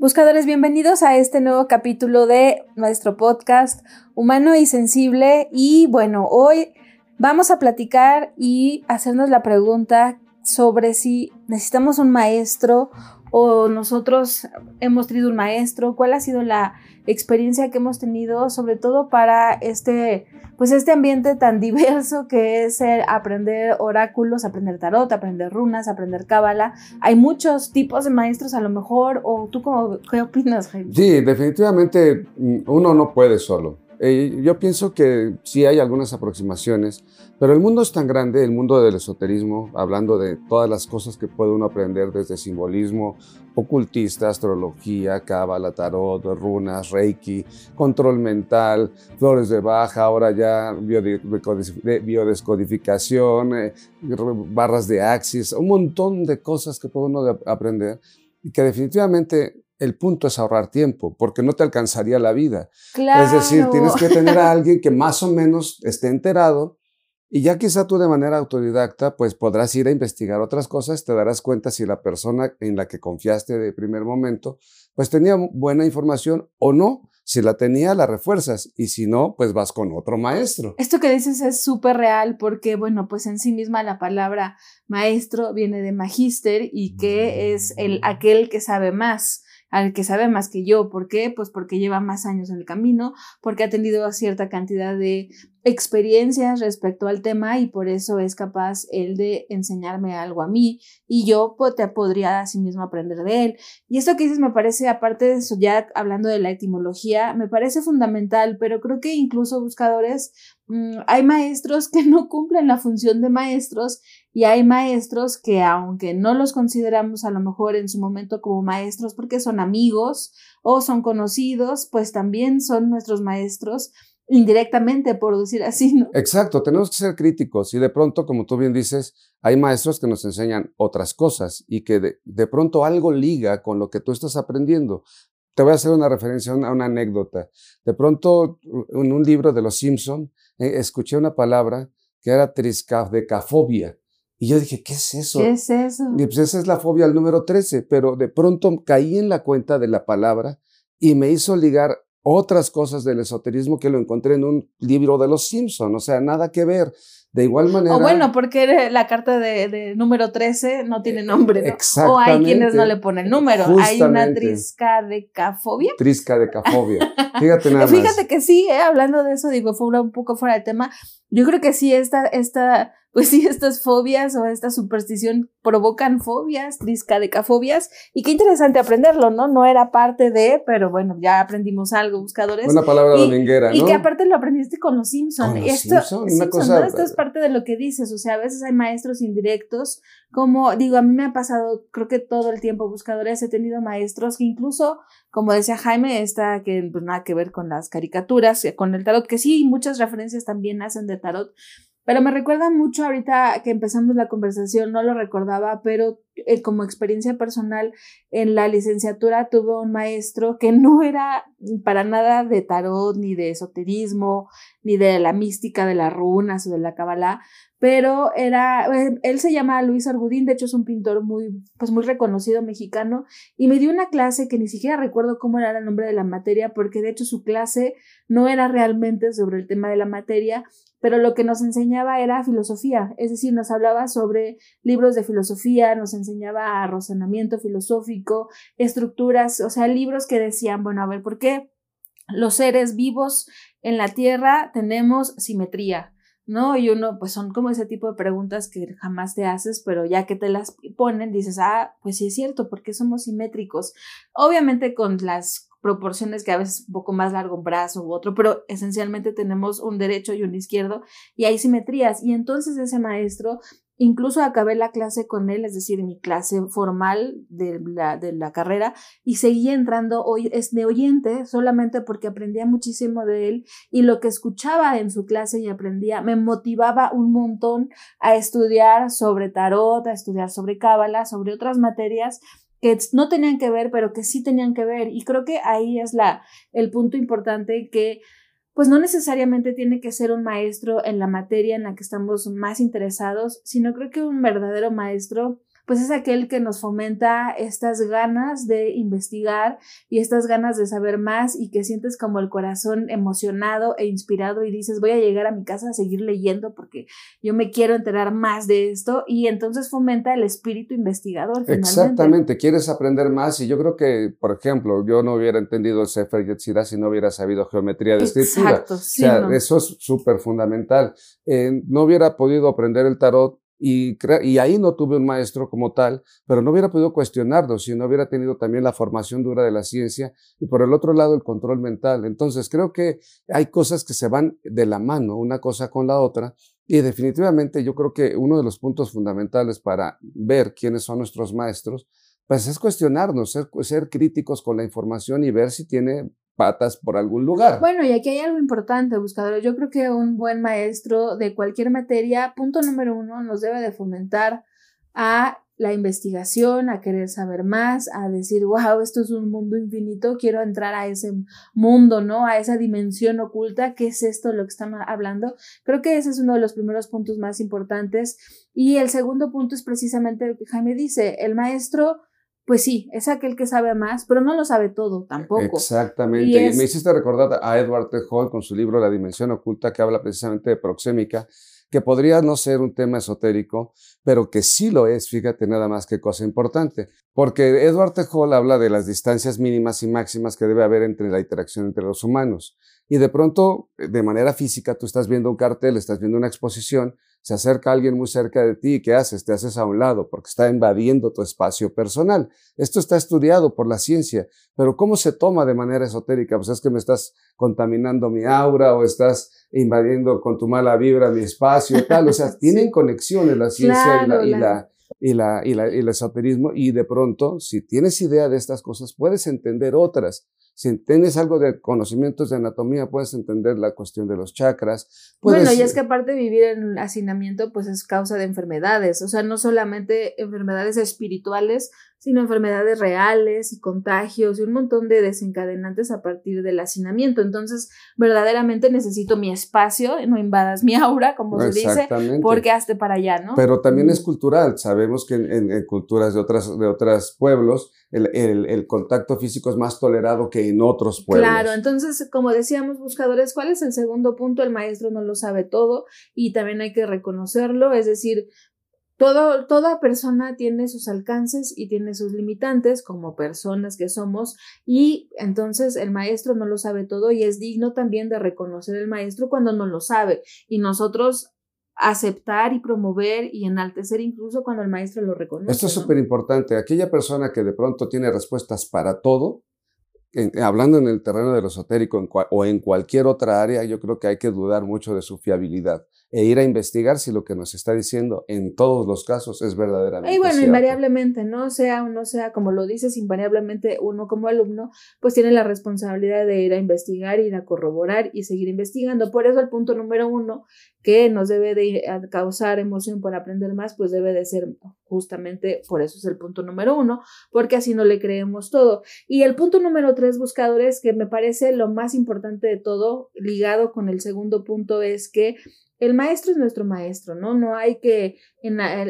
Buscadores, bienvenidos a este nuevo capítulo de nuestro podcast Humano y Sensible. Y bueno, hoy vamos a platicar y hacernos la pregunta sobre si necesitamos un maestro o nosotros hemos tenido un maestro, cuál ha sido la experiencia que hemos tenido, sobre todo para este, pues este ambiente tan diverso que es el aprender oráculos, aprender tarot, aprender runas, aprender cábala. Hay muchos tipos de maestros a lo mejor, o tú cómo, qué opinas, Jaime? Sí, definitivamente mm, uno no puede solo. Eh, yo pienso que sí hay algunas aproximaciones, pero el mundo es tan grande, el mundo del esoterismo, hablando de todas las cosas que puede uno aprender desde simbolismo, ocultista, astrología, cábala, tarot, runas, reiki, control mental, flores de baja, ahora ya biodescodificación, eh, barras de axis, un montón de cosas que puede uno aprender y que definitivamente el punto es ahorrar tiempo, porque no te alcanzaría la vida. Es decir, tienes que tener a alguien que más o menos esté enterado y ya quizá tú de manera autodidacta, pues podrás ir a investigar otras cosas, te darás cuenta si la persona en la que confiaste de primer momento, pues tenía buena información o no. Si la tenía, la refuerzas y si no, pues vas con otro maestro. Esto que dices es súper real porque, bueno, pues en sí misma la palabra maestro viene de magister y que es el aquel que sabe más al que sabe más que yo. ¿Por qué? Pues porque lleva más años en el camino, porque ha tenido cierta cantidad de experiencias respecto al tema y por eso es capaz él de enseñarme algo a mí y yo pues, te podría mismo aprender de él. Y esto que dices me parece, aparte de eso, ya hablando de la etimología, me parece fundamental, pero creo que incluso buscadores, mm, hay maestros que no cumplen la función de maestros y hay maestros que aunque no los consideramos a lo mejor en su momento como maestros porque son amigos o son conocidos, pues también son nuestros maestros indirectamente, por decir así, ¿no? Exacto, tenemos que ser críticos y de pronto, como tú bien dices, hay maestros que nos enseñan otras cosas y que de, pronto algo liga con lo que tú estás aprendiendo. Te voy a hacer una referencia a una, anécdota. De pronto, en un libro de Los Simpson, eh, escuché una palabra que era triscafobia. Y yo dije, ¿qué es eso? ¿Qué es eso? Y pues esa es la fobia al número 13, pero de pronto caí en la cuenta de la palabra y me hizo ligar otras cosas del esoterismo que lo encontré en un libro de los Simpson, o sea, nada que ver. De igual manera. O bueno, porque la carta de, número 13 no tiene nombre. ¿no? O hay quienes no le ponen número. Hay una triscadecafobia. Triscadecafobia. Fíjate nada más. Fíjate que sí, eh, hablando de eso, digo, fue un poco fuera de tema. Yo creo que sí, esta, esta pues sí, estas fobias o esta superstición provocan fobias, triscadecafobias, y qué interesante aprenderlo, ¿no? No era parte de, pero bueno, ya aprendimos algo, buscadores. Una palabra dominguera, ¿no? Y que aparte lo aprendiste con los Simpsons. Esto, Esto es parte de lo que dices, o sea, a veces hay maestros indirectos, como digo, a mí me ha pasado, creo que todo el tiempo, buscadores, he tenido maestros que incluso, como decía Jaime, esta que pues nada que ver con las caricaturas, con el tarot, que sí, muchas referencias también hacen de tarot, pero me recuerda mucho ahorita que empezamos la conversación, no lo recordaba, pero eh, como experiencia personal en la licenciatura tuve un maestro que no era para nada de tarot, ni de esoterismo, ni de la mística de las runas o de la cábala, pero era, eh, él se llama Luis Argudín, de hecho es un pintor muy, pues muy reconocido mexicano, y me dio una clase que ni siquiera recuerdo cómo era el nombre de la materia, porque de hecho su clase no era realmente sobre el tema de la materia, pero lo que nos enseñaba era filosofía, es decir, nos hablaba sobre libros de filosofía, nos enseñaba razonamiento filosófico, estructuras, o sea, libros que decían, bueno, a ver, ¿por qué los seres vivos en la Tierra tenemos simetría? ¿no? Y uno, pues son como ese tipo de preguntas que jamás te haces, pero ya que te las ponen, dices, ah, pues sí es cierto, porque somos simétricos. Obviamente con las proporciones que a veces un poco más largo un brazo u otro, pero esencialmente tenemos un derecho y un izquierdo y hay simetrías. Y entonces ese maestro, incluso acabé la clase con él, es decir, mi clase formal de la, de la carrera, y seguí entrando hoy, es de oyente solamente porque aprendía muchísimo de él y lo que escuchaba en su clase y aprendía me motivaba un montón a estudiar sobre tarot, a estudiar sobre cábala, sobre otras materias que no tenían que ver, pero que sí tenían que ver. Y creo que ahí es la, el punto importante que pues no necesariamente tiene que ser un maestro en la materia en la que estamos más interesados, sino creo que un verdadero maestro pues es aquel que nos fomenta estas ganas de investigar y estas ganas de saber más y que sientes como el corazón emocionado e inspirado y dices, voy a llegar a mi casa a seguir leyendo porque yo me quiero enterar más de esto y entonces fomenta el espíritu investigador. Exactamente, quieres aprender más y yo creo que, por ejemplo, yo no hubiera entendido el Sefer Yetzirah si no hubiera sabido geometría de escritura. Exacto, sí, o sea, eso es súper fundamental. Eh, no hubiera podido aprender el tarot y, ahí no tuve un maestro como tal, pero no hubiera podido cuestionarlo si no hubiera tenido también la formación dura de la ciencia y por el otro lado el control mental. Entonces creo que hay cosas que se van de la mano una cosa con la otra y definitivamente yo creo que uno de los puntos fundamentales para ver quiénes son nuestros maestros, pues es cuestionarnos, ser, ser críticos con la información y ver si tiene patas por algún lugar. Bueno, y aquí hay algo importante, buscadores. Yo creo que un buen maestro de cualquier materia, punto número uno, nos debe de fomentar a la investigación, a querer saber más, a decir, wow, esto es un mundo infinito, quiero entrar a ese mundo, ¿no? A esa dimensión oculta, ¿qué es esto lo que están hablando? Creo que ese es uno de los primeros puntos más importantes. Y el segundo punto es precisamente lo que Jaime dice, el maestro pues sí, es aquel que sabe más, pero no lo sabe todo tampoco. Exactamente. Y, me hiciste recordar a Edward T. Hall con su libro La Dimensión Oculta, que habla precisamente de proxémica, que podría no ser un tema esotérico, pero que sí lo es, fíjate nada más que cosa importante, porque Edward T. Hall habla de las distancias mínimas y máximas que debe haber entre la interacción entre los humanos. Y de pronto, de manera física, tú estás viendo un cartel, estás viendo una exposición, se acerca alguien muy cerca de ti y ¿qué haces? Te haces a un lado porque está invadiendo tu espacio personal. Esto está estudiado por la ciencia, pero ¿cómo se toma de manera esotérica? Pues es que me estás contaminando mi aura o estás invadiendo con tu mala vibra mi espacio, tal. O sea, tienen conexiones la ciencia y, la, y, la, y, la, y, la, y el esoterismo y de pronto, si tienes idea de estas cosas, puedes entender otras. Si tienes algo de conocimientos de anatomía, puedes entender la cuestión de los chakras. bueno, y es que aparte de vivir en hacinamiento, pues es causa de enfermedades, o sea, no solamente enfermedades espirituales, sino enfermedades reales y contagios y un montón de desencadenantes a partir del hacinamiento. Entonces, verdaderamente necesito mi espacio, no invadas mi aura, como se dice, porque hazte para allá, ¿no? Pero también es cultural. Sabemos que en, culturas de otras de otros pueblos el, el, contacto físico es más tolerado que en otros pueblos. Claro, entonces, como decíamos, buscadores, ¿cuál es el segundo punto? El maestro no lo sabe todo y también hay que reconocerlo, es decir, todo, toda persona tiene sus alcances y tiene sus limitantes como personas que somos y entonces el maestro no lo sabe todo y es digno también de reconocer el maestro cuando no lo sabe y nosotros aceptar y promover y enaltecer incluso cuando el maestro lo reconoce. Esto es súper importante. Aquella persona que de pronto tiene respuestas para todo, hablando en el terreno de lo esotérico o en cualquier otra área, yo creo que hay que dudar mucho de su fiabilidad e ir a investigar si lo que nos está diciendo en todos los casos es verdaderamente. Y bueno, invariablemente, no sea o no sea, como lo dices, invariablemente uno como alumno, pues tiene la responsabilidad de ir a investigar, ir a corroborar y seguir investigando. Por eso el punto número uno que nos debe de causar emoción por aprender más, pues debe de ser justamente, por eso es el punto número uno, porque así no le creemos todo. Y el punto número tres, buscadores, que me parece lo más importante de todo, ligado con el segundo punto, es que el maestro es nuestro maestro, ¿no? No hay que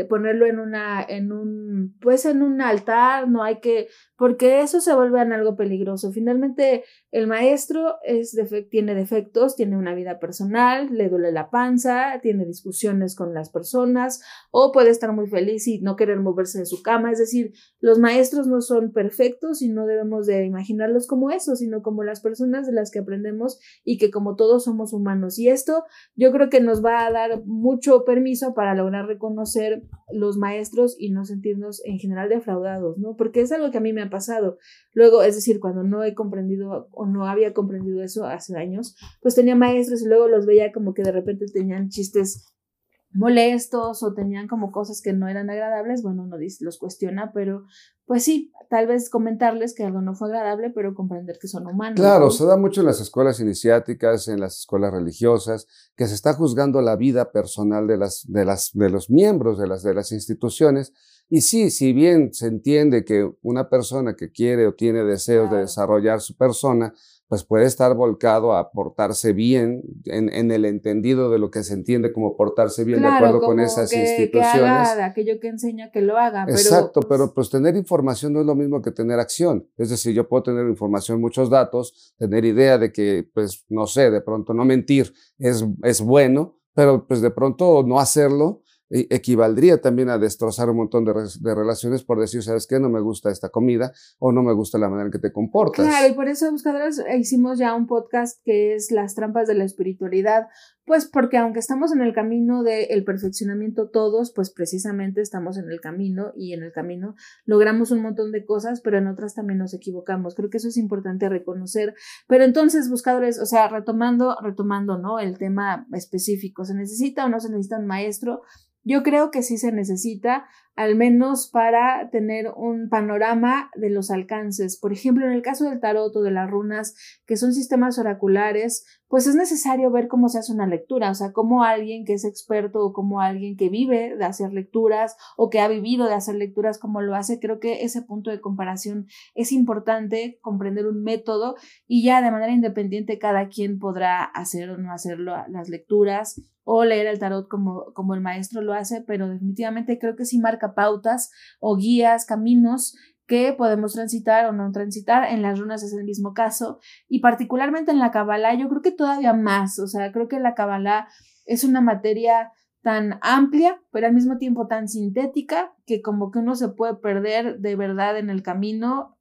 ponerlo en una, en un, pues en un altar, no hay que, porque eso se vuelve algo peligroso. Finalmente, el maestro es tiene defectos, tiene una vida personal, le duele la panza, tiene discusiones con las personas, o puede estar muy feliz y no querer moverse de su cama. Es decir, los maestros no son perfectos y no debemos de imaginarlos como eso, sino como las personas de las que aprendemos y que como todos somos humanos. Y esto yo creo que nos va a dar mucho permiso para lograr reconocer los maestros y no sentirnos en general defraudados, ¿no? Porque es algo que a mí me ha pasado. Luego, es decir, cuando no he comprendido o no había comprendido eso hace años, pues tenía maestros y luego los veía como que de repente tenían chistes molestos o tenían como cosas que no eran agradables, bueno, uno los cuestiona, pero pues sí, tal vez comentarles que algo no fue agradable, pero comprender que son humanos. Claro, se da mucho en las escuelas iniciáticas, en las escuelas religiosas, que se está juzgando la vida personal de, las, de, las, de los miembros de las, de las instituciones Y sí, si bien se entiende que una persona que quiere o tiene deseos de desarrollar su persona, pues puede estar volcado a portarse bien en, el entendido de lo que se entiende como portarse bien de acuerdo con esas instituciones. Que haga aquello que enseña que lo haga. Exacto, pero, pero pues tener información no es lo mismo que tener acción. Es decir, yo puedo tener información, muchos datos, tener idea de que, pues, no sé, de pronto no mentir es, es bueno, pero pues de pronto no hacerlo equivaldría también a destrozar un montón de, relaciones por decir, ¿sabes qué? No me gusta esta comida o no me gusta la manera en que te comportas. Claro, y por eso, buscadores, hicimos ya un podcast que es Las trampas de la espiritualidad, pues porque aunque estamos en el camino del perfeccionamiento todos, pues precisamente estamos en el camino y en el camino logramos un montón de cosas, pero en otras también nos equivocamos. Creo que eso es importante reconocer. Pero entonces, buscadores, o sea, retomando, retomando, ¿no? El tema específico, ¿se necesita o no se necesita un maestro? Yo creo que sí se necesita, al menos para tener un panorama de los alcances. Por ejemplo, en el caso del tarot o de las runas, que son sistemas oraculares, pues es necesario ver cómo se hace una lectura, o sea, cómo alguien que es experto o como alguien que vive de hacer lecturas o que ha vivido de hacer lecturas como lo hace, creo que ese punto de comparación es importante, comprender un método y ya de manera independiente cada quien podrá hacer o no hacerlo las lecturas o leer el tarot como, como el maestro lo hace, pero definitivamente creo que sí marca pautas o guías, caminos que podemos transitar o no transitar. En las runas es el mismo caso. Y particularmente en la Kabbalah, yo creo que todavía más. O sea, creo que la Kabbalah es una materia tan amplia, pero al mismo tiempo tan sintética, que como que uno se puede perder de verdad en el camino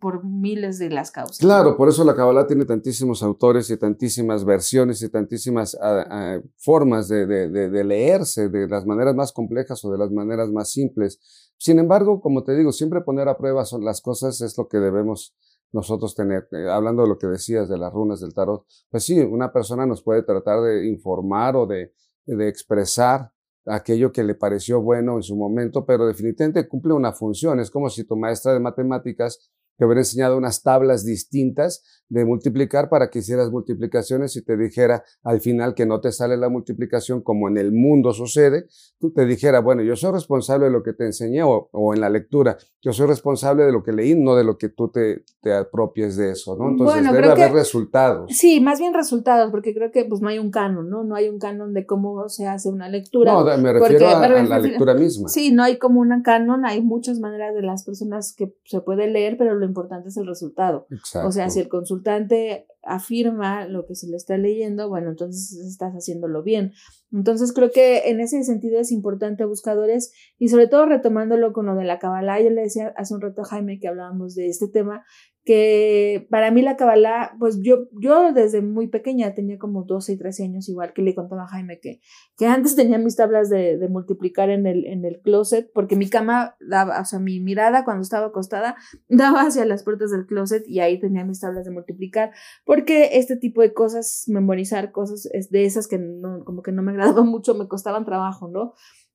por miles de las causas. Claro, por eso la Kabbalah tiene tantísimos autores y tantísimas versiones y tantísimas ah, ah, formas de, de, leerse, de las maneras más complejas o de las maneras más simples. Sin embargo, como te digo, siempre poner a prueba son las cosas es lo que debemos nosotros tener. Eh, hablando de lo que decías de las runas del tarot, pues sí, una persona nos puede tratar de informar o de, de expresar aquello que le pareció bueno en su momento, pero definitivamente cumple una función. Es como si tu maestra de matemáticas te hubiera enseñado unas tablas distintas de multiplicar para que hicieras multiplicaciones y te dijera al final que no te sale la multiplicación como en el mundo sucede, tú te dijera, bueno, yo soy responsable de lo que te enseñé o, en la lectura, yo soy responsable de lo que leí, no de lo que tú te, te apropies de eso, ¿no? Entonces debe haber resultados. Sí, más bien resultados, porque creo que pues no hay un canon, ¿no? No hay un canon de cómo se hace una lectura. No, me refiero a, la lectura misma. Sí, no hay como una canon, hay muchas maneras de las personas que se puede leer, pero lo importante es el resultado. O sea, si el consultante afirma lo que se le está leyendo, bueno, entonces estás haciéndolo bien. Entonces creo que en ese sentido es importante buscadores y sobre todo retomándolo con lo de la Kabbalah, yo le decía hace un rato a Jaime que hablábamos de este tema, que para mí la Kabbalah, pues yo, yo desde muy pequeña tenía como 12 y 13 años, igual que le contaba a Jaime que, que antes tenía mis tablas de, de, multiplicar en el, en el closet, porque mi cama daba, o sea, mi mirada cuando estaba acostada daba hacia las puertas del closet y ahí tenía mis tablas de multiplicar, porque este tipo de cosas, memorizar cosas es de esas que no, como que no me agradaban mucho, me costaban trabajo, ¿no?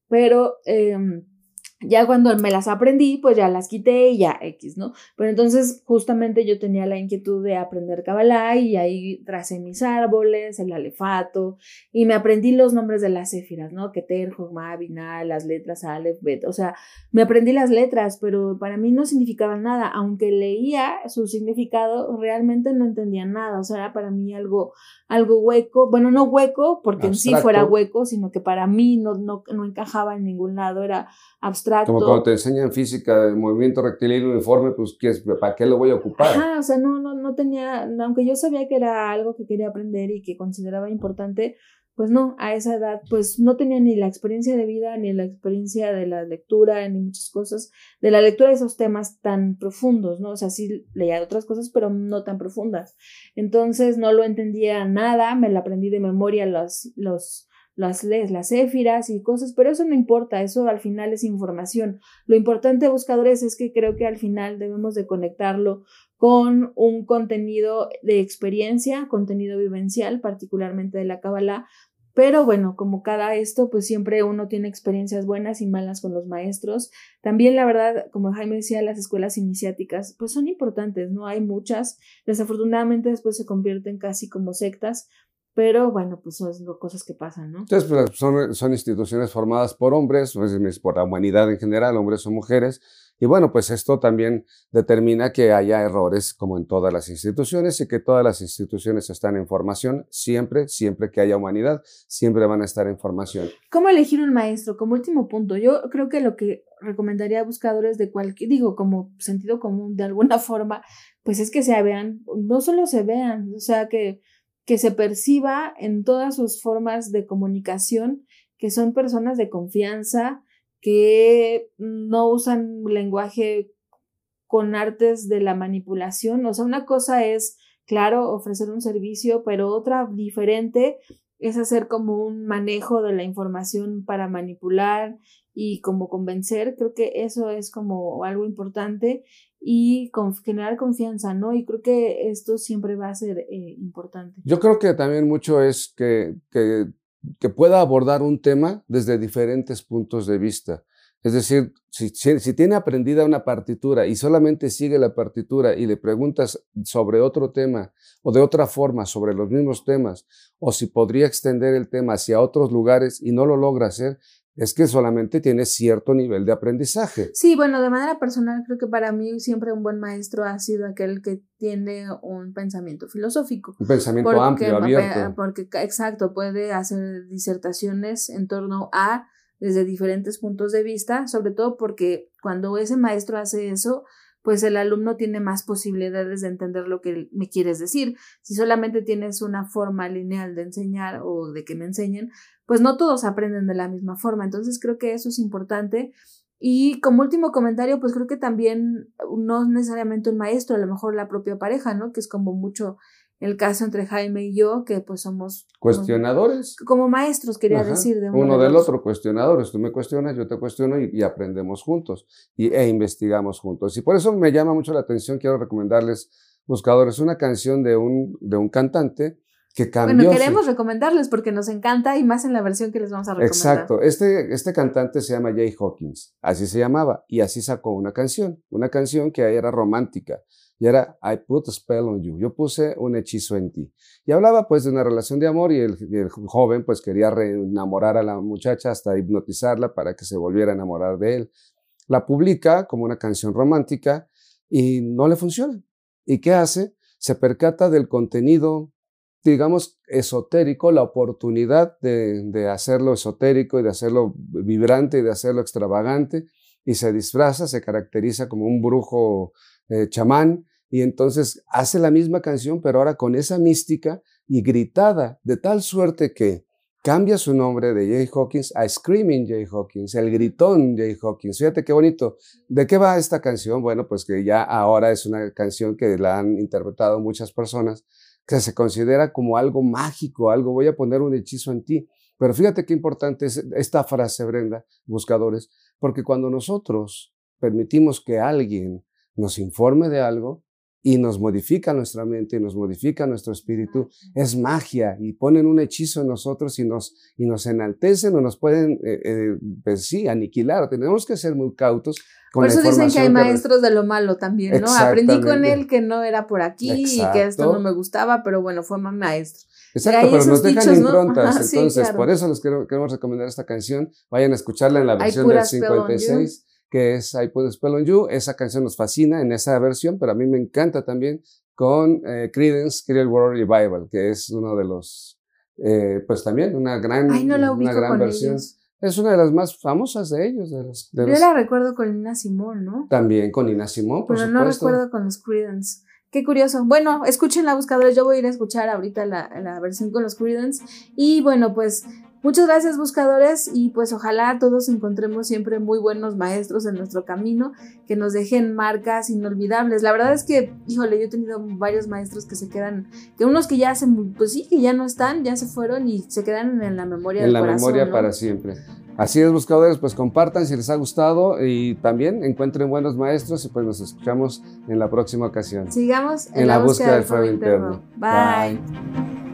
Pero... Eh, ya cuando me las aprendí, pues ya las quité y ya X, ¿no? Pero entonces justamente yo tenía la inquietud de aprender Kabbalah y ahí tracé mis árboles, el alefato y me aprendí los nombres de las céfiras, ¿no? Keter, Jogma, Binah, las letras Aleph, Bet, o sea, me aprendí las letras, pero para mí no significaban nada, aunque leía su significado, realmente no entendía nada, o sea, era para mí algo, algo hueco, bueno, no hueco porque en sí fuera hueco, sino que para mí no, no, no encajaba en ningún lado, era abstracto como cuando te enseñan física de movimiento rectilíneo uniforme, pues ¿para qué lo voy a ocupar? Ajá, o sea, no, no, no tenía, aunque yo sabía que era algo que quería aprender y que consideraba importante, pues no, a esa edad, pues no tenía ni la experiencia de vida, ni la experiencia de la lectura, ni muchas cosas, de la lectura de esos temas tan profundos, ¿no? O sea, sí leía otras cosas, pero no tan profundas. Entonces no lo entendía nada, me la aprendí de memoria los, los, las, las éfiras y cosas, pero eso no importa, eso al final es información. Lo importante, buscadores, es que creo que al final debemos de conectarlo con un contenido de experiencia, contenido vivencial, particularmente de la Kabbalah, pero bueno, como cada esto, pues siempre uno tiene experiencias buenas y malas con los maestros. También la verdad, como Jaime decía, las escuelas iniciáticas, pues son importantes, ¿no? Hay muchas. Desafortunadamente después se convierten casi como sectas, pero bueno, pues son cosas que pasan, ¿no? Entonces, pues, son, son instituciones formadas por hombres, pues, por la humanidad en general, hombres o mujeres, y bueno, pues esto también determina que haya errores como en todas las instituciones y que todas las instituciones están en formación siempre, siempre que haya humanidad, siempre van a estar en formación. ¿Cómo elegir un maestro? Como último punto, yo creo que lo que recomendaría a buscadores de cualquier, digo, como sentido común de alguna forma, pues es que se vean, no solo se vean, o sea, que, que se perciba en todas sus formas de comunicación que son personas de confianza, que no usan lenguaje con artes de la manipulación. O sea, una cosa es, claro, ofrecer un servicio, pero otra diferente es hacer como un manejo de la información para manipular y como convencer. Creo que eso es como algo importante y generar confianza, ¿no? Y creo que esto siempre va a ser eh, importante. Yo creo que también mucho es que, que que pueda abordar un tema desde diferentes puntos de vista. Es decir, si, si, tiene aprendida una partitura y solamente sigue la partitura y le preguntas sobre otro tema o de otra forma sobre los mismos temas, o si podría extender el tema hacia otros lugares y no lo logra hacer, es que solamente tiene cierto nivel de aprendizaje. Sí, bueno, de manera personal creo que para mí siempre un buen maestro ha sido aquel que tiene un pensamiento filosófico. Un pensamiento amplio, abierto. Porque, exacto, puede hacer disertaciones en torno a desde diferentes puntos de vista, sobre todo porque cuando ese maestro hace eso, pues el alumno tiene más posibilidades de entender lo que me quieres decir. Si solamente tienes una forma lineal de enseñar o de que me enseñen, pues no todos aprenden de la misma forma. Entonces creo que eso es importante. Y como último comentario, pues creo que también no necesariamente un maestro, a lo mejor la propia pareja, ¿no? Que es como mucho el caso entre Jaime y yo, que pues somos... Cuestionadores. Como, maestros, quería decir. De uno, del otro, cuestionadores. Tú me cuestionas, yo te cuestiono y, aprendemos juntos y, e investigamos juntos. Y por eso me llama mucho la atención, quiero recomendarles, buscadores, una canción de un, de un cantante que cambió. Bueno, queremos recomendarles porque nos encanta y más en la versión que les vamos a recomendar. Exacto. Este, este cantante se llama Jay Hawkins, así se llamaba, y así sacó una canción, una canción que era romántica y era I put a spell on you. Yo puse un hechizo en ti. Y hablaba pues de una relación de amor y el, joven pues quería enamorar a la muchacha hasta hipnotizarla para que se volviera a enamorar de él. La publica como una canción romántica y no le funciona. ¿Y qué hace? Se percata del contenido, digamos, esotérico, la oportunidad de, de hacerlo esotérico y de hacerlo vibrante y de hacerlo extravagante y se disfraza, se caracteriza como un brujo eh, chamán, y entonces hace la misma canción, pero ahora con esa mística y gritada, de tal suerte que cambia su nombre de Jay Hawkins a Screaming Jay Hawkins, el gritón Jay Hawkins. Fíjate qué bonito. ¿De qué va esta canción? Bueno, pues que ya ahora es una canción que la han interpretado muchas personas, que se considera como algo mágico, algo, voy a poner un hechizo en ti. Pero fíjate qué importante es esta frase, Brenda, buscadores, porque cuando nosotros permitimos que alguien nos informe de algo y nos modifica nuestra mente y nos modifica nuestro espíritu, es magia y ponen un hechizo en nosotros y nos, y nos enaltecen o nos pueden, eh, eh, pues sí, aniquilar. Tenemos que ser muy cautos. Con por eso dicen que hay maestros de lo malo también, ¿no? Aprendí con él que no era por aquí y que esto no me gustaba, pero bueno, fue más maestro. Exacto, pero nos dejan improntas. Entonces, por eso les queremos recomendar esta canción. Vayan a escucharla en la versión del 56 que es I Put a Spell on You. Esa canción nos fascina en esa versión, pero a mí me encanta también con eh, Creedence Clearwater Revival, que es uno de los, eh, pues también una gran, una gran versión. Es una de las más famosas de ellos. De los, Yo la recuerdo con Nina Simone, ¿no? También con Nina Simone, por Pero no recuerdo con los Creedence. Qué curioso. Bueno, escuchen la buscadora. Yo voy a ir a escuchar ahorita la, la versión con los Creedence. Y bueno, pues Muchas gracias buscadores y pues ojalá todos encontremos siempre muy buenos maestros en nuestro camino que nos dejen marcas inolvidables. La verdad es que, híjole, yo he tenido varios maestros que se quedan, que unos que ya se, pues sí, que ya no están, ya se fueron y se quedan en la memoria. En la memoria para siempre. Así es, buscadores, pues compartan si les ha gustado y también encuentren buenos maestros y pues nos escuchamos en la próxima ocasión. Sigamos en, la, búsqueda, del fuego interno. Bye.